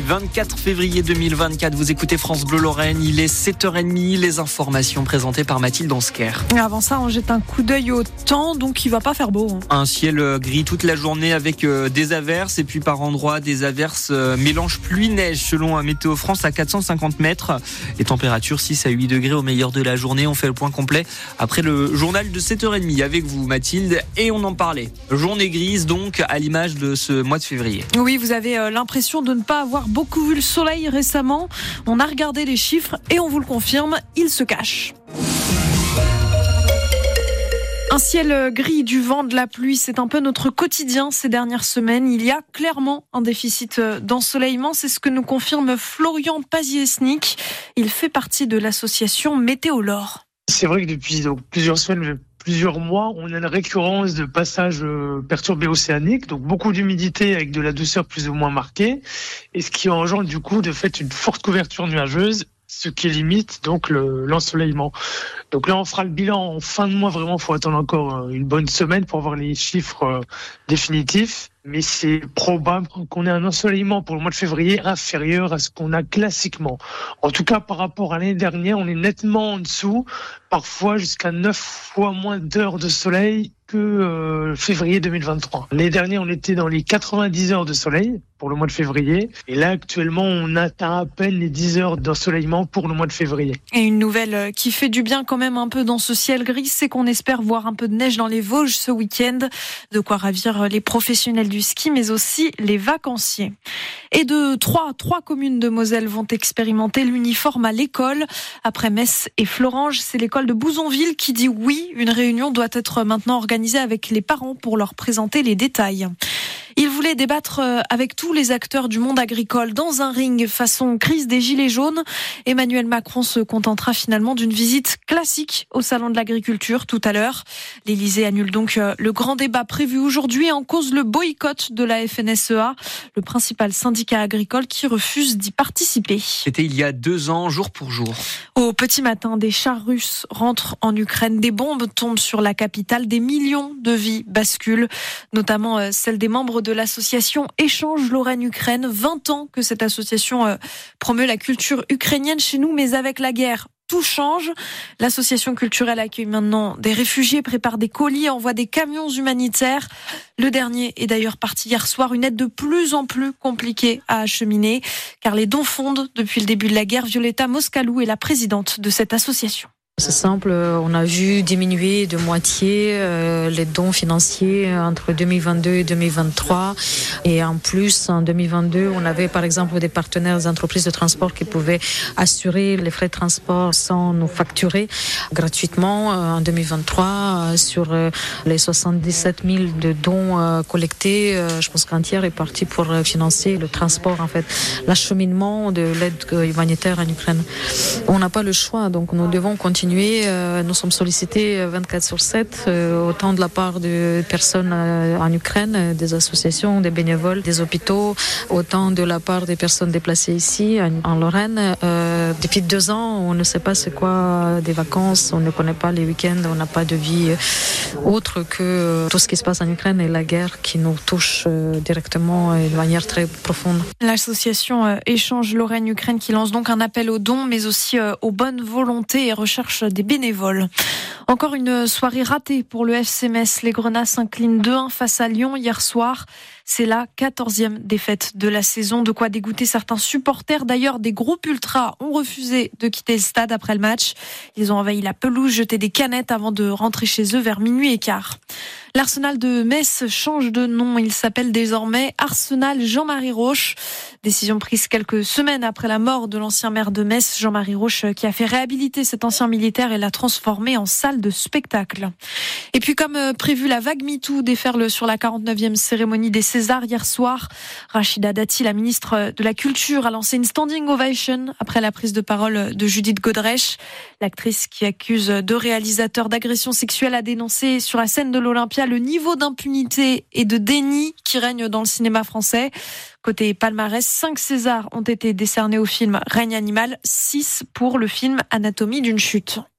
24 février 2024, vous écoutez France Bleu Lorraine, il est 7h30, les informations présentées par Mathilde Ansker. Avant ça, on jette un coup d'œil au temps, donc il va pas faire beau. Hein. Un ciel gris toute la journée avec euh, des averses et puis par endroits des averses euh, mélange pluie-neige selon un Météo France à 450 mètres. Les températures 6 à 8 degrés au meilleur de la journée. On fait le point complet après le journal de 7h30 avec vous Mathilde et on en parlait. Journée grise donc à l'image de ce mois de février. Oui, vous avez euh, l'impression de ne pas avoir beaucoup vu le soleil récemment. On a regardé les chiffres et on vous le confirme, il se cache. Un ciel gris, du vent, de la pluie, c'est un peu notre quotidien ces dernières semaines. Il y a clairement un déficit d'ensoleillement. C'est ce que nous confirme Florian Paziesnik. Il fait partie de l'association Météolore. C'est vrai que depuis plusieurs semaines, plusieurs mois, on a une récurrence de passages euh, perturbés océaniques, donc beaucoup d'humidité avec de la douceur plus ou moins marquée, et ce qui engendre du coup de fait une forte couverture nuageuse, ce qui limite donc l'ensoleillement. donc là, on fera le bilan en fin de mois. Vraiment, il faut attendre encore euh, une bonne semaine pour voir les chiffres euh, définitifs mais c'est probable qu'on ait un ensoleillement pour le mois de février inférieur à ce qu'on a classiquement. En tout cas, par rapport à l'année dernière, on est nettement en dessous, parfois jusqu'à 9 fois moins d'heures de soleil que euh, février 2023. L'année dernière, on était dans les 90 heures de soleil pour le mois de février. Et là, actuellement, on atteint à peine les 10 heures d'ensoleillement pour le mois de février. Et une nouvelle euh, qui fait du bien quand même un peu dans ce ciel gris, c'est qu'on espère voir un peu de neige dans les Vosges ce week-end. De quoi ravir les professionnels du ski, mais aussi les vacanciers. Et de trois, trois communes de Moselle vont expérimenter l'uniforme à l'école. Après Metz et Florange, c'est l'école de Bouzonville qui dit oui. Une réunion doit être maintenant organisée avec les parents pour leur présenter les détails. Il voulait débattre euh, avec tous les acteurs du monde agricole dans un ring façon crise des Gilets jaunes. Emmanuel Macron se contentera finalement d'une visite classique au Salon de l'Agriculture tout à l'heure. L'Élysée annule donc euh, le grand débat prévu aujourd'hui en cause le boycott de la FNSEA, le principal syndicat agricole qui refuse d'y participer. C'était il y a deux ans, jour pour jour. Au petit matin, des chars russes rentrent en Ukraine, des bombes tombent sur la capitale, des millions de vies basculent, notamment euh, celles des membres de l'association Échange Lorraine-Ukraine. 20 ans que cette association euh, promeut la culture ukrainienne chez nous, mais avec la guerre, tout change. L'association culturelle accueille maintenant des réfugiés, prépare des colis, envoie des camions humanitaires. Le dernier est d'ailleurs parti hier soir. Une aide de plus en plus compliquée à acheminer, car les dons fondent depuis le début de la guerre. Violetta Moscalou est la présidente de cette association. C'est simple, on a vu diminuer de moitié euh, les dons financiers entre 2022 et 2023. Et en plus, en 2022, on avait par exemple des partenaires des entreprises de transport qui pouvaient assurer les frais de transport sans nous facturer gratuitement. Euh, en 2023, euh, sur les 77 000 de dons collectés, je pense qu'un tiers est parti pour financer le transport, en fait, l'acheminement de l'aide humanitaire en Ukraine. On n'a pas le choix, donc nous devons continuer euh, nous sommes sollicités 24 euh, sur 7, euh, autant de la part de personnes en Ukraine, des associations, des bénévoles, des hôpitaux, autant de la part des personnes déplacées ici, en, Lorraine. depuis deux ans, on ne sait pas c'est quoi des vacances, on ne connaît pas les week-ends, on n'a pas de vie autre que tout ce qui se passe en Ukraine et la guerre qui nous touche directement et de manière très profonde. L'association Échange Lorraine-Ukraine qui lance donc un appel aux dons, mais aussi aux bonnes volontés et des bénévoles. Encore une soirée ratée pour le FC Metz. Les Grenats s'inclinent 2-1 face à Lyon hier soir. C'est la quatorzième défaite de la saison, de quoi dégoûter certains supporters. D'ailleurs, des groupes ultras ont refusé de quitter le stade après le match. Ils ont envahi la pelouse, jeté des canettes avant de rentrer chez eux vers minuit et quart. L'arsenal de Metz change de nom. Il s'appelle désormais Arsenal Jean-Marie Roche. Décision prise quelques semaines après la mort de l'ancien maire de Metz, Jean-Marie Roche, qui a fait réhabiliter cet ancien militaire et l'a transformé en salle de spectacle. Et puis, comme prévu, la vague MeToo déferle sur la 49e cérémonie des Césars hier soir. Rachida Dati, la ministre de la Culture, a lancé une standing ovation après la prise de parole de Judith Godrèche. L'actrice qui accuse deux réalisateurs d'agression sexuelle a dénoncé sur la scène de l'Olympia le niveau d'impunité et de déni qui règne dans le cinéma français. Côté palmarès, 5 Césars ont été décernés au film Règne animal, 6 pour le film Anatomie d'une chute.